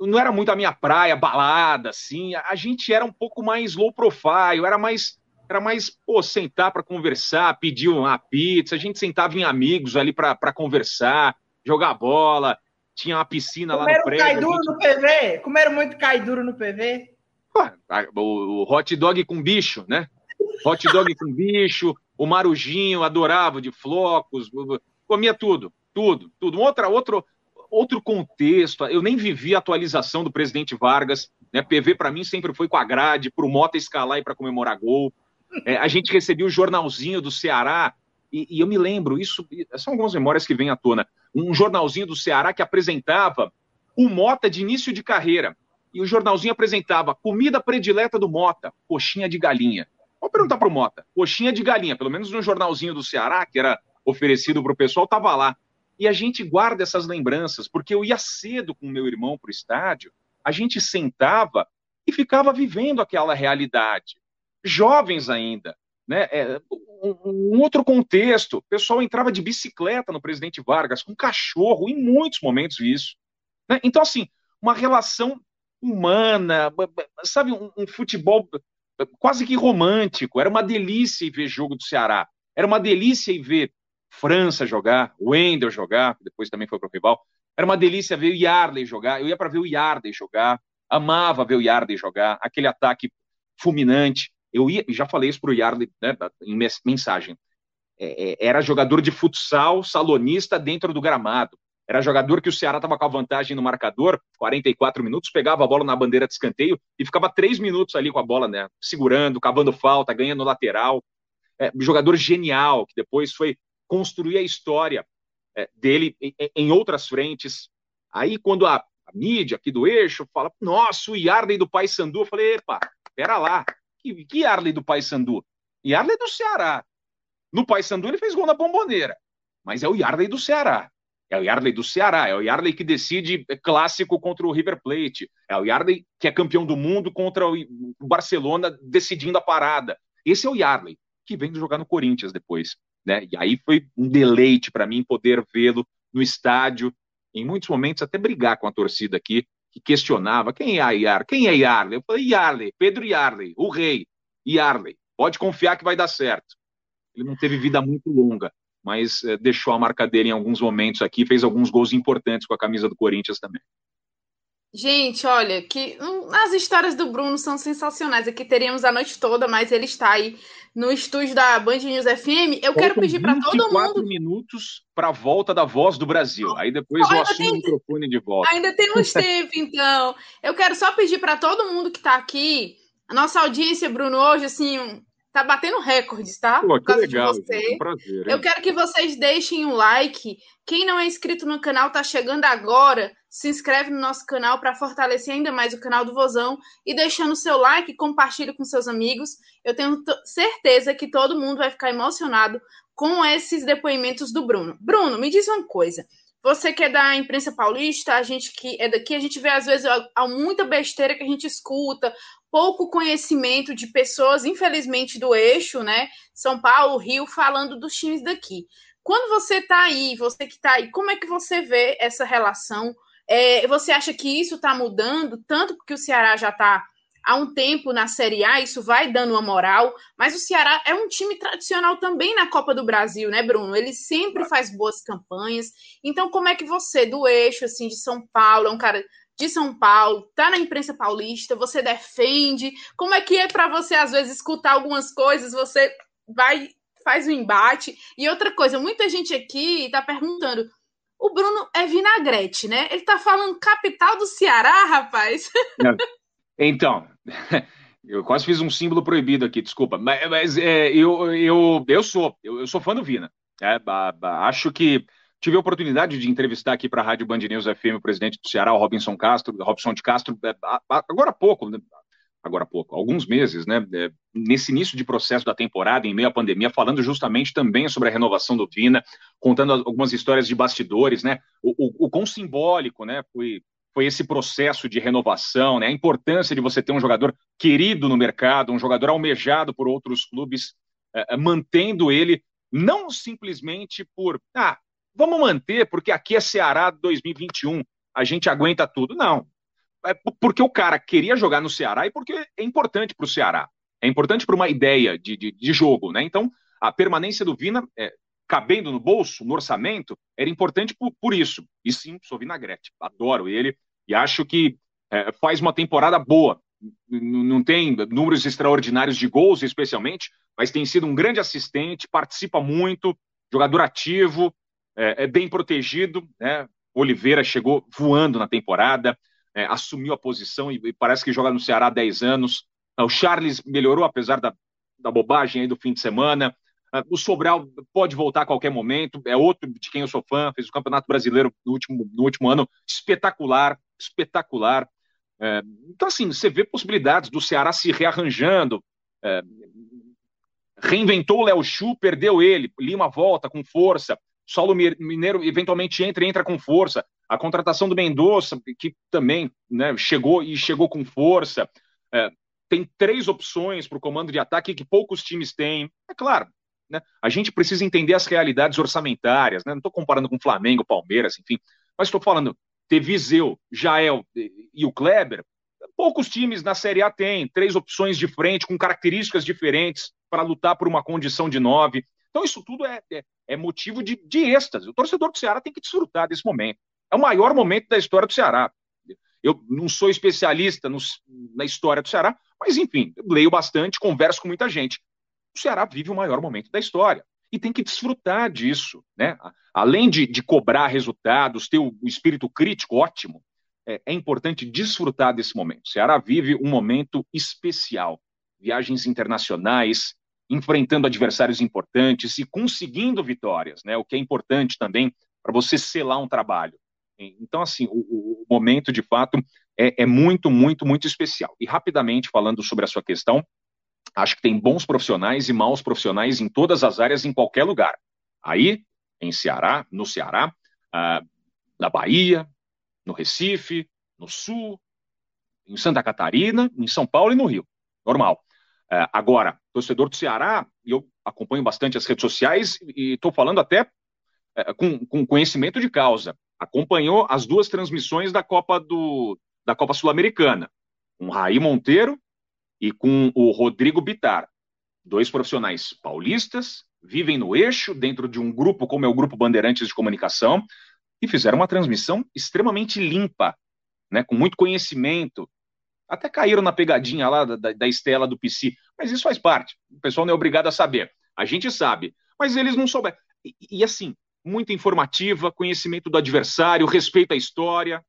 não era muito a minha praia, balada, assim. A gente era um pouco mais low profile, era mais era mais pô, sentar para conversar, pedir uma pizza, a gente sentava em amigos ali para conversar, jogar bola, tinha uma piscina Comeram lá no prédio. Comeram gente... no PV? Comeram muito cai duro no PV? o, o hot dog com bicho, né? Hot dog com bicho, o marujinho adorava de flocos, comia tudo, tudo, tudo. Outra, outro, outro contexto. Eu nem vivi a atualização do presidente Vargas. Né? PV para mim sempre foi com a grade, para o Mota escalar e para comemorar gol. É, a gente recebia o jornalzinho do Ceará e, e, eu me lembro, isso são algumas memórias que vêm à tona. Um jornalzinho do Ceará que apresentava o Mota de início de carreira. E o jornalzinho apresentava comida predileta do Mota, coxinha de galinha. Vou perguntar para o Mota, coxinha de galinha, pelo menos no jornalzinho do Ceará, que era oferecido para o pessoal, estava lá. E a gente guarda essas lembranças, porque eu ia cedo com meu irmão para o estádio, a gente sentava e ficava vivendo aquela realidade. Jovens ainda, né? É, um, um, outro contexto. O pessoal entrava de bicicleta no presidente Vargas, com cachorro, em muitos momentos isso. Né? Então, assim, uma relação humana, sabe, um, um futebol quase que romântico. Era uma delícia ver jogo do Ceará. Era uma delícia ver França jogar, Wendel jogar, depois também foi para o rival. Era uma delícia ver o Yarley jogar. Eu ia para ver o Yarley jogar, amava ver o Yarley jogar, aquele ataque fulminante. Eu ia, já falei isso para o Yarley né, em mensagem. É, é, era jogador de futsal, salonista dentro do gramado. Era jogador que o Ceará estava com a vantagem no marcador, 44 minutos, pegava a bola na bandeira de escanteio e ficava três minutos ali com a bola, né? Segurando, cavando falta, ganhando lateral. é, jogador genial, que depois foi construir a história é, dele em, outras frentes. Aí, quando a, a, mídia aqui do eixo fala, nossa, o Yarley do Paysandu, eu falei, epa, pera lá, que, que Yarley do Paysandu? Yarley do Ceará. No Paysandu ele fez gol na bomboneira, mas é o Yarley do Ceará. É o Yarley do Ceará, é o Yarley que decide clássico contra o River Plate, é o Yarley que é campeão do mundo contra o Barcelona decidindo a parada. Esse é o Yarley, que vem jogar no Corinthians depois. Né? E aí foi um deleite para mim poder vê-lo no estádio, em muitos momentos até brigar com a torcida aqui, que questionava quem é a Yarley, quem é Yarley? Eu falei, Yarley, Pedro Yarley, o rei, Yarley, pode confiar que vai dar certo. Ele não teve vida muito longa, mas é, deixou a marca dele em alguns momentos aqui, fez alguns gols importantes com a camisa do Corinthians também. Gente, olha, que hum, as histórias do Bruno são sensacionais. Aqui teríamos a noite toda, mas ele está aí no estúdio da Band News FM. Eu Faltam quero pedir para todo mundo. minutos para a volta da voz do Brasil. Aí depois eu assumo tem... o microfone de volta. Ainda tem uns tempo, então. Eu quero só pedir para todo mundo que está aqui, a nossa audiência, Bruno, hoje, assim, Tá batendo recordes, tá? Pô, que legal. É um prazer, Eu quero que vocês deixem um like. Quem não é inscrito no canal, tá chegando agora. Se inscreve no nosso canal para fortalecer ainda mais o canal do Vozão. E deixando o seu like, compartilhe com seus amigos. Eu tenho certeza que todo mundo vai ficar emocionado com esses depoimentos do Bruno. Bruno, me diz uma coisa. Você que é da imprensa paulista, a gente que é daqui, a gente vê às vezes há muita besteira que a gente escuta, pouco conhecimento de pessoas, infelizmente, do eixo, né? São Paulo, Rio, falando dos times daqui. Quando você está aí, você que está aí, como é que você vê essa relação? É, você acha que isso está mudando, tanto porque o Ceará já está há um tempo na Série A, isso vai dando uma moral, mas o Ceará é um time tradicional também na Copa do Brasil, né, Bruno? Ele sempre faz boas campanhas. Então, como é que você, do eixo, assim, de São Paulo, é um cara de São Paulo, tá na imprensa paulista, você defende. Como é que é para você às vezes escutar algumas coisas, você vai faz o um embate. E outra coisa, muita gente aqui tá perguntando, o Bruno é vinagrete, né? Ele tá falando capital do Ceará, rapaz. Então, eu quase fiz um símbolo proibido aqui, desculpa, mas, mas é, eu, eu, eu sou, eu, eu, sou fã do Vina. É, acho que Tive a oportunidade de entrevistar aqui para a Rádio Band News FM o presidente do Ceará, o Robinson Castro, Robson de Castro, é, agora há pouco, né? Agora há pouco, alguns meses, né? É, nesse início de processo da temporada, em meio à pandemia, falando justamente também sobre a renovação do Vina, contando algumas histórias de bastidores, né? O, o, o quão simbólico, né? Foi, foi esse processo de renovação, né? A importância de você ter um jogador querido no mercado, um jogador almejado por outros clubes, é, mantendo ele não simplesmente por ah, vamos manter, porque aqui é Ceará 2021, a gente aguenta tudo. Não. É porque o cara queria jogar no Ceará e porque é importante para o Ceará. É importante para uma ideia de, de, de, jogo, né? Então, a permanência do Vina, é, cabendo no bolso, no orçamento, era importante por, por isso. E sim, sou vinagrete. Adoro ele e acho que é, faz uma temporada boa. Não tem números extraordinários de gols, especialmente, mas tem sido um grande assistente, participa muito, jogador ativo, é, é bem protegido, né? Oliveira chegou voando na temporada, é, assumiu a posição e, e, parece que joga no Ceará há 10 anos. O Charles melhorou, apesar da, da bobagem aí do fim de semana. É, o Sobral pode voltar a qualquer momento, é outro de quem eu sou fã, fez o Campeonato Brasileiro no último, no último ano, espetacular, espetacular. É, então, assim, você vê possibilidades do Ceará se rearranjando. É, reinventou o Léo Chu, perdeu ele, Lima volta com força. Saulo Mineiro eventualmente entra e entra com força. A contratação do Mendonça, que também né, chegou e chegou com força. É, tem três opções para o comando de ataque que poucos times têm. É claro, né, a gente precisa entender as realidades orçamentárias. Né, não estou comparando com Flamengo, Palmeiras, enfim. Mas estou falando, ter Viseu, Jael e o Kleber, poucos times na Série A têm. Três opções de frente, com características diferentes para lutar por uma condição de nove. Então, isso tudo é, é, é motivo de, de êxtase. O torcedor do Ceará tem que desfrutar desse momento. É o maior momento da história do Ceará. Eu não sou especialista no, na história do Ceará, mas enfim, leio bastante, converso com muita gente. O Ceará vive o maior momento da história e tem que desfrutar disso, né? Além de, de cobrar resultados, ter o, espírito crítico ótimo, é, é, importante desfrutar desse momento. O Ceará vive um momento especial, viagens internacionais, enfrentando adversários importantes e conseguindo vitórias, né? O que é importante também para você selar um trabalho. Então, assim, o, o momento de fato é, é, muito, muito, muito especial. E rapidamente falando sobre a sua questão, acho que tem bons profissionais e maus profissionais em todas as áreas, em qualquer lugar. Aí, em Ceará, no Ceará, ah, na Bahia, no Recife, no Sul, em Santa Catarina, em São Paulo e no Rio. Normal. É, agora, torcedor do Ceará, eu acompanho bastante as redes sociais e estou falando até é, com, com, conhecimento de causa. Acompanhou as duas transmissões da Copa do da Copa Sul-Americana, com Raí Monteiro e com o Rodrigo Bitar, dois profissionais paulistas, vivem no eixo, dentro de um grupo como é o Grupo Bandeirantes de Comunicação, e fizeram uma transmissão extremamente limpa, né, com muito conhecimento. Até caíram na pegadinha lá da, da Estela do PC, mas isso faz parte. O pessoal não é obrigado a saber. A gente sabe, mas eles não souberam. E, e assim, muita informativa, conhecimento do adversário, respeito à história,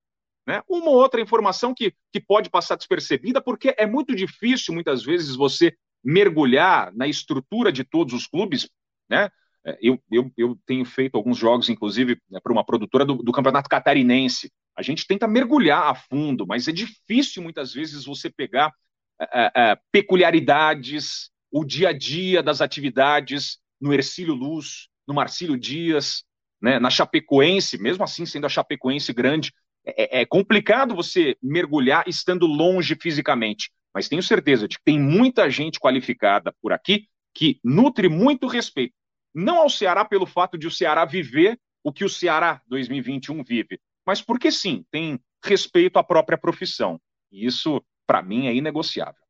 né? Uma ou outra informação que, que pode passar despercebida, porque é muito difícil, muitas vezes, você mergulhar na estrutura de todos os clubes. Né? É, eu, eu, eu tenho feito alguns jogos, inclusive, né, para uma produtora do, do Campeonato Catarinense. A gente tenta mergulhar a fundo, mas é difícil muitas vezes você pegar é, é, peculiaridades, o dia a dia das atividades no Ercílio Luz, no Marcílio Dias, né, na Chapecoense, mesmo assim sendo a Chapecoense grande, é, é, é complicado você mergulhar estando longe fisicamente. Mas tenho certeza de que tem muita gente qualificada por aqui que nutre muito respeito. Não ao Ceará pelo fato de o Ceará viver o que o Ceará 2021 vive, mas porque sim, tem respeito à própria profissão. E isso, para mim, é inegociável.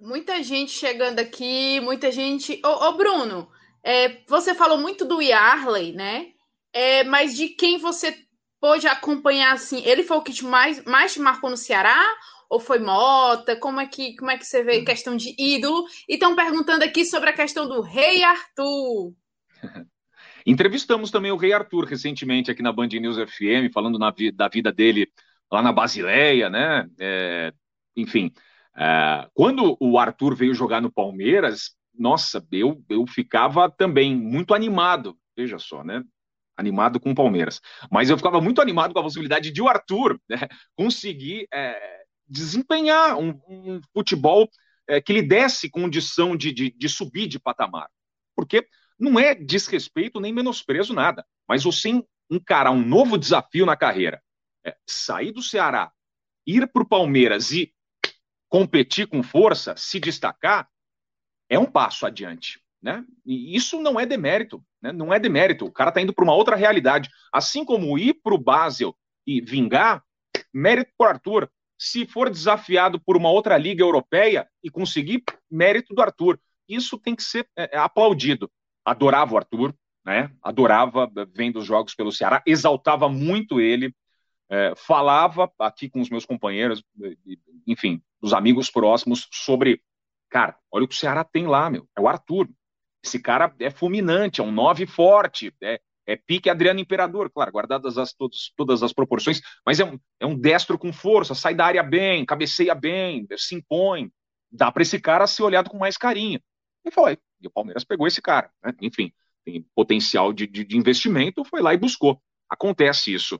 Muita gente chegando aqui, muita gente. Ô, ô Bruno, é, você falou muito do Yarley, né? É, mas de quem você pôde acompanhar assim? Ele foi o que te mais, mais te marcou no Ceará? Ou foi Mota? Como é que, como é que você vê questão de ídolo? E estão perguntando aqui sobre a questão do Rei Arthur. Entrevistamos também o Rei Arthur recentemente aqui na Band News FM, falando na, da vida dele lá na Basileia, né? É, enfim, é, quando o Arthur veio jogar no Palmeiras, nossa, eu, eu ficava também muito animado, veja só, né? Animado com o Palmeiras. Mas eu ficava muito animado com a possibilidade de o Arthur né, conseguir é, desempenhar um, um futebol é, que lhe desse condição de, de, de subir de patamar. Porque não é desrespeito nem menosprezo nada, mas você encarar um novo desafio na carreira, é, sair do Ceará, ir para o Palmeiras e competir com força, se destacar, é um passo adiante. Né? E isso não é demérito, né? não é demérito. O cara está indo para uma outra realidade. Assim como ir para o Basel e vingar, mérito para Arthur. Se for desafiado por uma outra liga europeia e conseguir, mérito do Arthur. Isso tem que ser é, é aplaudido adorava o Arthur, né? Adorava vendo os jogos pelo Ceará, exaltava muito ele, é, falava aqui com os meus companheiros, enfim, dos amigos próximos sobre, cara, olha o que o Ceará tem lá, meu, é o Arthur. Esse cara é fulminante, é um nove forte, é, é pique Adriano Imperador, claro, guardadas as, todos, todas as proporções, mas é um, é um destro com força, sai da área bem, cabeceia bem, se impõe. Dá para esse cara ser olhado com mais carinho. E foi. E o Palmeiras pegou esse cara. Né? Enfim, tem potencial de, de, de investimento, foi lá e buscou. Acontece isso.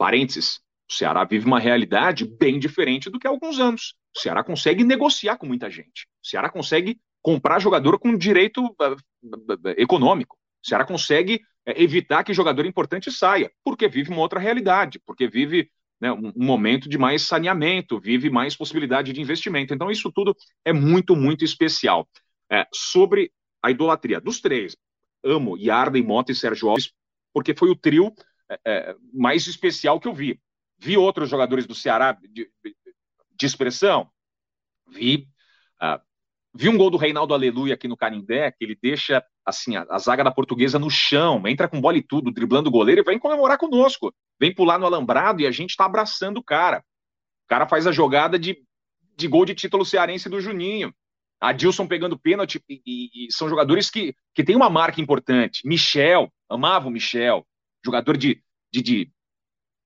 Parênteses, o Ceará vive uma realidade bem diferente do que há alguns anos. O Ceará consegue negociar com muita gente. O Ceará consegue comprar jogador com direito uh, uh, econômico. O Ceará consegue uh, evitar que jogador importante saia, porque vive uma outra realidade, porque vive né, um, momento de mais saneamento, vive mais possibilidade de investimento. Então, isso tudo é muito, muito especial é, sobre a idolatria. Dos três, amo Yarden, Mota e Sérgio Alves, porque foi o trio é, é, mais especial que eu vi. Vi outros jogadores do Ceará de, de expressão, vi, uh, vi um gol do Reinaldo Aleluia aqui no Canindé, que ele deixa assim a, a, zaga da portuguesa no chão, entra com bola e tudo, driblando o goleiro e vem comemorar conosco. Vem pular no alambrado e a gente está abraçando o cara. O cara faz a jogada de, de gol de título cearense do Juninho. Adilson pegando pênalti, e, e, e, são jogadores que, que têm uma marca importante. Michel, amava o Michel, jogador de, de, de,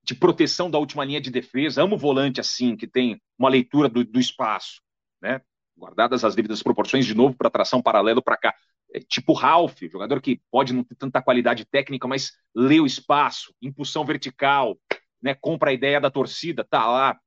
de, proteção da última linha de defesa, amo volante assim, que tem uma leitura do, do espaço. Né? guardadas as devidas proporções, de novo para tração paralelo para cá. É, tipo Ralph, jogador que pode não ter tanta qualidade técnica, mas lê o espaço, impulsão vertical, né, compra a ideia da torcida, tá lá,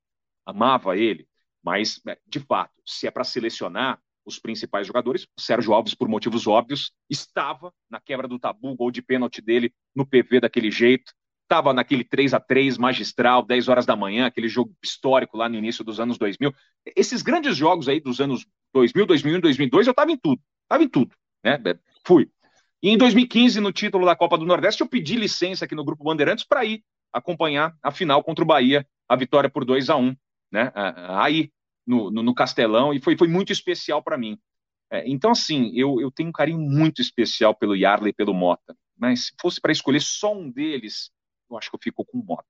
amava ele. Mas, é, de fato, se é para selecionar os principais jogadores, o Sérgio Alves, por motivos óbvios, estava na quebra do tabu, gol de pênalti dele no PV daquele jeito, estava naquele 3 a 3 magistral, 10 horas da manhã, aquele jogo histórico lá no início dos anos 2000. Esses grandes jogos aí dos anos 2000, 2001, 2002, eu estava em tudo, estava em tudo, né? Fui. E em 2015, no título da Copa do Nordeste, eu pedi licença aqui no Grupo Bandeirantes para ir acompanhar a final contra o Bahia, a vitória por 2 a 1 né? Aí, no, no, no Castelão, e foi, foi muito especial para mim. É, então, assim, eu, eu tenho um carinho muito especial pelo Yarley e pelo Mota. Mas se fosse para escolher só um deles, eu acho que eu fico com o Mota.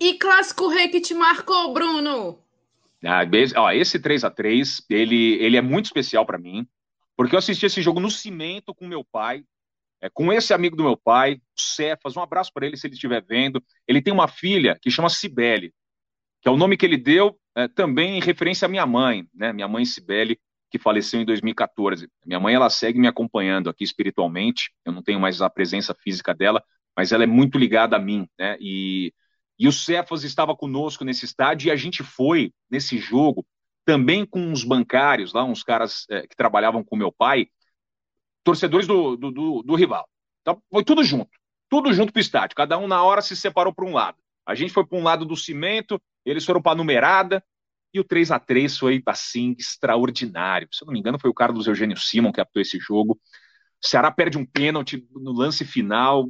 E clássico rei que te marcou, Bruno? Ah, ó, esse 3 a 3 ele, ele é muito especial para mim, porque eu assisti esse jogo no cimento com meu pai, é, com esse amigo do meu pai, o Cefas, um abraço para ele se ele estiver vendo. Ele tem uma filha que chama Cibele, que é o nome que ele deu é, também em referência à minha mãe, né? Minha mãe Cibele, que faleceu em 2014. Minha mãe ela segue me acompanhando aqui espiritualmente. Eu não tenho mais a presença física dela, mas ela é muito ligada a mim, né? E, e o Cefas estava conosco nesse estádio e a gente foi nesse jogo também com uns bancários lá, uns caras é, que trabalhavam com meu pai, torcedores do, do, do, do rival. Então foi tudo junto, tudo junto para o estádio. Cada um na hora se separou para um lado. A gente foi para um lado do cimento, eles foram para a numerada, e o 3 a 3 foi, assim, extraordinário. Se eu não me engano, foi o Carlos Eugênio Simon que apitou esse jogo. O Ceará perde um pênalti no lance final,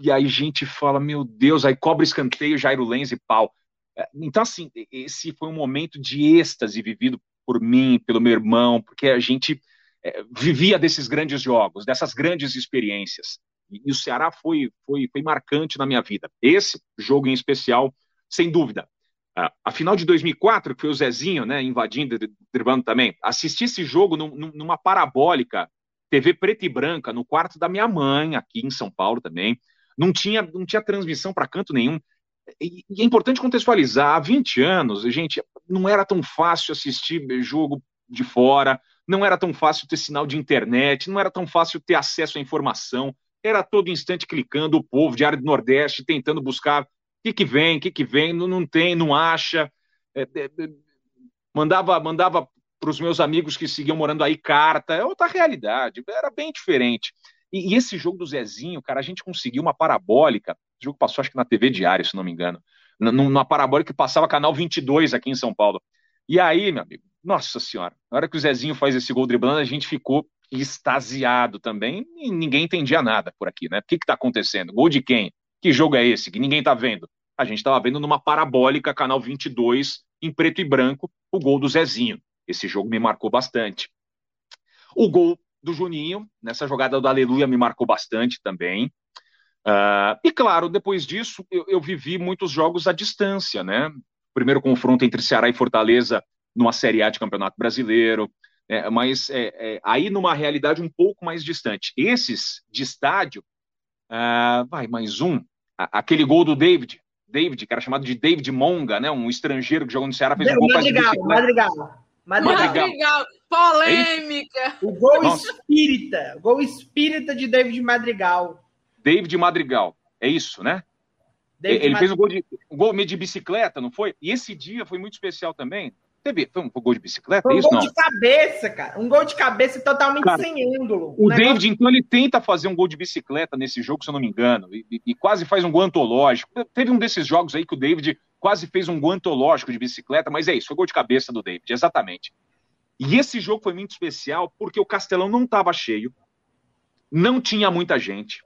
e aí gente fala, meu Deus, aí cobra escanteio, Jairo Lenz e pau. É, então, assim, esse foi um momento de êxtase vivido por mim, pelo meu irmão, porque a gente é, vivia desses grandes jogos, dessas grandes experiências. E, e o Ceará foi, foi, foi marcante na minha vida. Esse jogo em especial, sem dúvida. A final de 2004, que foi o Zezinho, né, invadindo, driblando também, assisti esse jogo num, numa parabólica, TV preta e branca, no quarto da minha mãe, aqui em São Paulo também. Não tinha, não tinha transmissão para canto nenhum. E, e, é importante contextualizar, há 20 anos, gente, não era tão fácil assistir jogo de fora, não era tão fácil ter sinal de internet, não era tão fácil ter acesso à informação, era todo instante clicando, o povo de área do Nordeste tentando buscar que, que vem, o que, que vem, não, não tem, não acha. É, é, é mandava mandava para os meus amigos que seguiam morando aí carta, é outra realidade, era bem diferente. E, e, esse jogo do Zezinho, cara, a gente conseguiu uma parabólica, o jogo passou acho que na TV Diário, se não me engano, numa parabólica que passava canal 22 aqui em São Paulo. E aí, meu amigo, nossa senhora, na hora que o Zezinho faz esse gol driblando, a gente ficou extasiado também, e ninguém entendia nada por aqui, né? O que está acontecendo? Gol de quem? Que jogo é esse que ninguém está vendo? A gente estava vendo numa parabólica, canal 22, em preto e branco, o gol do Zezinho. Esse jogo me marcou bastante. O gol do Juninho, nessa jogada do Aleluia, me marcou bastante também. Uh, e claro, depois disso, eu, eu, vivi muitos jogos à distância, né? Primeiro confronto entre Ceará e Fortaleza numa Série A de Campeonato Brasileiro, é, mas é, é, aí numa realidade um pouco mais distante. Esses de estádio, ah, vai, mais um. aquele gol do David, David, que era chamado de David Monga, né? Um estrangeiro que jogou no Ceará, fez um gol Madrigal, Madrigal, Madrigal. Madrigal. Polêmica. O gol Nossa. espírita. O gol espírita de David Madrigal. David Madrigal. É isso, né? David Ele Madrigal. fez um gol, de, um gol meio de bicicleta, não foi? E esse dia foi muito especial também. Teve, foi um gol de bicicleta? Foi um é isso, gol não? de cabeça, cara. Um gol de cabeça totalmente cara, sem ângulo. O negócio... David, então, ele tenta fazer um gol de bicicleta nesse jogo, se eu não me engano, e, e, quase faz um gol antológico. Teve um desses jogos aí que o David quase fez um gol antológico de bicicleta, mas é isso, foi gol de cabeça do David, exatamente. E esse jogo foi muito especial porque o Castelão não estava cheio, não tinha muita gente.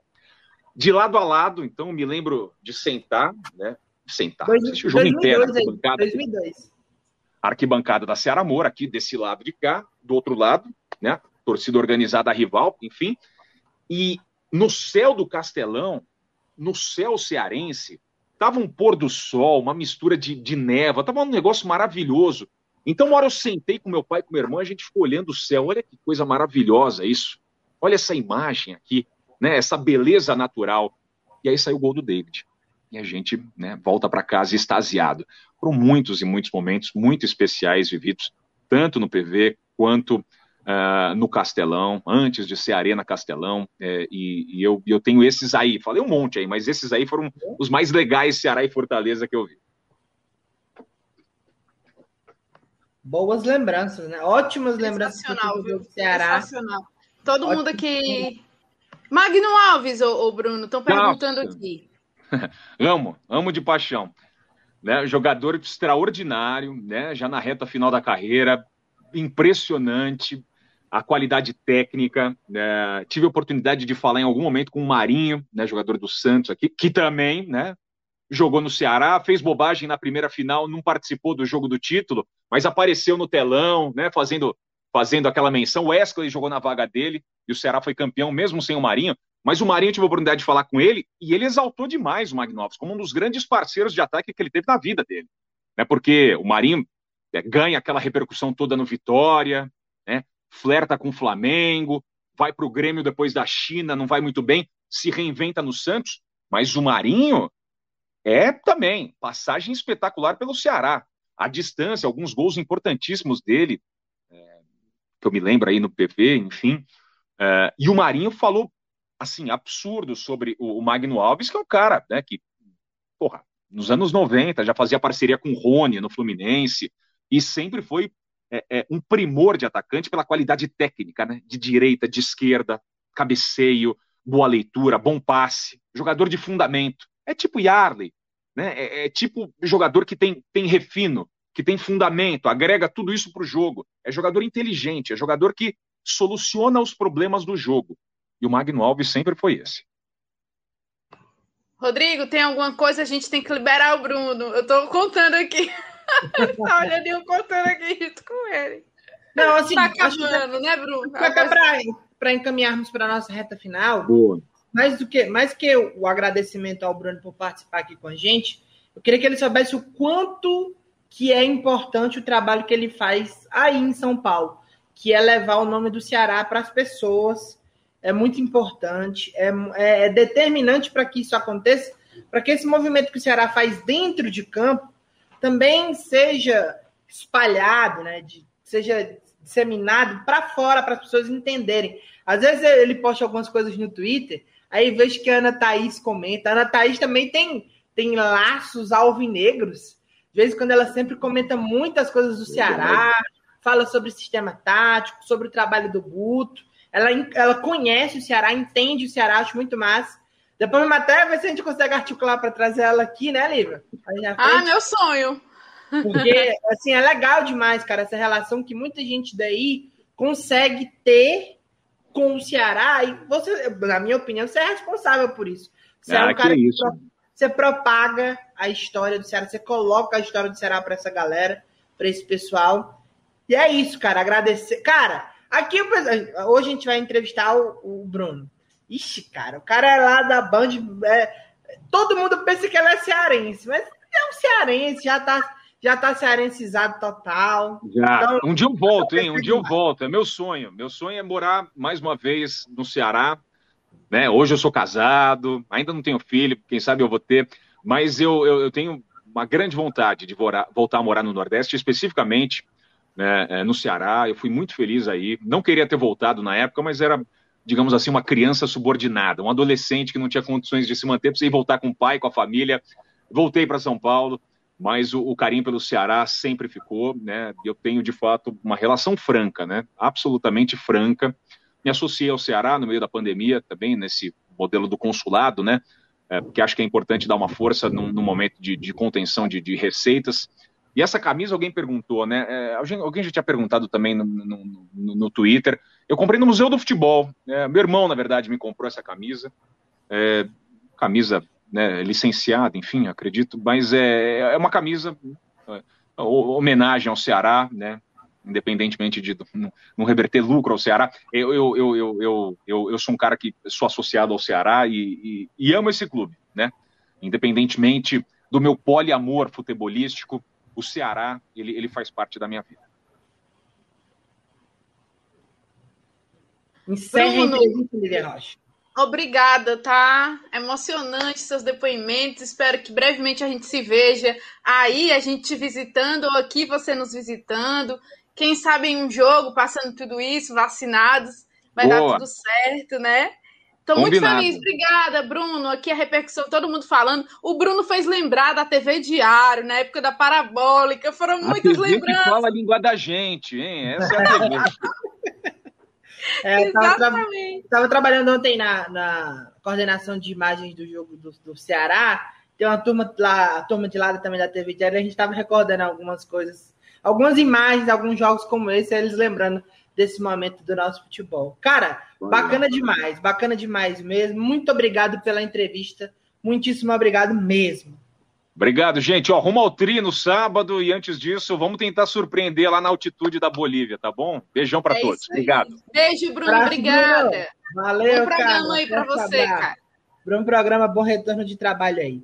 De lado a lado, então, me lembro de sentar, né? Sentar, Dois, o jogo 2002, inteiro. 2002 arquibancada da Ceará Moura, aqui desse lado de cá, do outro lado, né? Torcida organizada rival, enfim. E no céu do Castelão, no céu cearense, tava um pôr do sol, uma mistura de, de neva, tava um negócio maravilhoso. Então, uma hora eu sentei com meu pai e com meu irmão, a gente ficou olhando o céu, olha que coisa maravilhosa isso. Olha essa imagem aqui, né? Essa beleza natural. E aí saiu o gol do David. E a gente né, volta para casa extasiado. Foram muitos e muitos momentos muito especiais vividos, tanto no PV quanto uh, no Castelão, antes de ser Arena Castelão, é, e, e, eu, eu tenho esses aí, falei um monte aí, mas esses aí foram os mais legais Ceará e Fortaleza que eu vi. Boas lembranças, né? Ótimas lembranças do Ceará. Sensacional. Todo Ótimo. mundo aqui. Magno Alves, ô, ô Bruno, estão perguntando Nossa. aqui. amo, amo de paixão. Né? Jogador extraordinário, né? já na reta final da carreira, impressionante a qualidade técnica. Né? Tive a oportunidade de falar em algum momento com o Marinho, né? jogador do Santos aqui, que também né? jogou no Ceará, fez bobagem na primeira final, não participou do jogo do título, mas apareceu no telão, né? fazendo, fazendo aquela menção. O Wesley jogou na vaga dele e o Ceará foi campeão, mesmo sem o Marinho. Mas o Marinho tive a oportunidade de falar com ele e ele exaltou demais o Magnovs como um dos grandes parceiros de ataque que ele teve na vida dele. Né? Porque o Marinho é, ganha aquela repercussão toda no Vitória, né? flerta com o Flamengo, vai para o Grêmio depois da China, não vai muito bem, se reinventa no Santos. Mas o Marinho é também passagem espetacular pelo Ceará. A distância, alguns gols importantíssimos dele, é, que eu me lembro aí no PV, enfim. É, e o Marinho falou assim, absurdo sobre o, o Magno Alves, que é um cara, né, que, porra, nos anos 90 já fazia parceria com o Rony no Fluminense e sempre foi é, é, um primor de atacante pela qualidade técnica, né, de direita, de esquerda, cabeceio, boa leitura, bom passe, jogador de fundamento. É tipo Yarley, né? É, é, tipo jogador que tem, tem refino, que tem fundamento, agrega tudo isso para o jogo. É jogador inteligente, é jogador que soluciona os problemas do jogo. E o Magno Alves sempre foi esse. Rodrigo, tem alguma coisa? A gente tem que liberar o Bruno. Eu estou contando aqui. tá olhando e eu contando aqui junto com ele. Não, assim, tá acabando, né, Bruno? Até para encaminharmos para a nossa reta final. Boa. Mais do que, mais que o agradecimento ao Bruno por participar aqui com a gente, eu queria que ele soubesse o quanto que é importante o trabalho que ele faz aí em São Paulo, que é levar o nome do Ceará para as pessoas, é muito importante, é, é, é determinante para que isso aconteça, para que esse movimento que o Ceará faz dentro de campo também seja espalhado, né, de, seja disseminado para fora, para as pessoas entenderem. Às vezes ele posta algumas coisas no Twitter, aí vejo que a Ana Thaís comenta. A Ana Thaís também tem, tem laços alvinegros. De vez em quando ela sempre comenta muitas coisas do Ceará, fala sobre o sistema tático, sobre o trabalho do Guto. Ela, ela conhece o Ceará, entende o Ceará, acho muito massa. Depois até ver se a gente consegue articular para trazer ela aqui, né, Lívia? Ah, meu sonho! Porque, assim, é legal demais, cara, essa relação que muita gente daí consegue ter com o Ceará. E você, na minha opinião, você é responsável por isso. Você ah, é um cara que, que você propaga a história do Ceará, você coloca a história do Ceará para essa galera, para esse pessoal. E é isso, cara. Agradecer. Cara, Aqui, hoje a gente vai entrevistar o, o Bruno. Ixi, cara, o cara é lá da Band. É, todo mundo pensa que ele é cearense, mas é um cearense, já tá, já tá cearencizado total. Já. Então, um dia eu volto, hein? Um dia eu volto. É meu sonho. Meu sonho é morar mais uma vez no Ceará. Né? Hoje eu sou casado, ainda não tenho filho, quem sabe eu vou ter, mas eu, eu, eu tenho uma grande vontade de voltar a morar no Nordeste, especificamente né, é, no Ceará. Eu fui muito feliz aí. Não queria ter voltado na época, mas era, digamos assim, uma criança subordinada, um adolescente que não tinha condições de se manter, precisei voltar com o pai, com a família. Voltei para São Paulo, mas o, o, carinho pelo Ceará sempre ficou. Né? Eu tenho, de fato, uma relação franca, né? absolutamente franca. Me associei ao Ceará no meio da pandemia também, nesse modelo do consulado, né? É, porque acho que é importante dar uma força num momento de, de contenção de, de receitas. E essa camisa, alguém perguntou, né? É, alguém, já tinha perguntado também no, no, no, no Twitter. Eu comprei no Museu do Futebol. É, meu irmão, na verdade, me comprou essa camisa. É, camisa né, licenciada, enfim, acredito. Mas é, é uma camisa é, homenagem ao Ceará, né? Independentemente de não reverter lucro ao Ceará. Eu, eu, eu, eu, eu, eu, sou um cara que sou associado ao Ceará e, e, e amo esse clube, né? Independentemente do meu poliamor futebolístico, o Ceará, ele, ele faz parte da minha vida. Encerra Bruno. Obrigada, tá? Emocionante seus depoimentos. Espero que brevemente a gente se veja aí, a gente te visitando, ou aqui você nos visitando. Quem sabe em um jogo, passando tudo isso, vacinados, vai Boa. dar tudo certo, né? Estou muito feliz. Obrigada, Bruno. Aqui a repercussão, todo mundo falando. O Bruno fez lembrar da TV Diário, na época da Parabólica. Foram a muitas TV lembranças. Que fala a língua da gente, hein? Essa é a TV. É, Exatamente. Estava tra trabalhando ontem na, na, coordenação de imagens do jogo do, do, Ceará. Tem uma turma lá, a turma de lá também da TV Diário, a gente estava recordando algumas coisas, algumas imagens, alguns jogos como esse, eles lembrando desse momento do nosso futebol. Cara, bacana demais, bacana demais mesmo. Muito obrigado pela entrevista. Muitíssimo obrigado mesmo. Obrigado, gente. Ó, rumo ao tri no sábado e antes disso, vamos tentar surpreender lá na altitude da Bolívia, tá bom? Beijão para é todos. Obrigado. Beijo, Bruno. obrigada. Valeu, Bom programa cara. aí para você, cara. Para um programa, bom retorno de trabalho aí.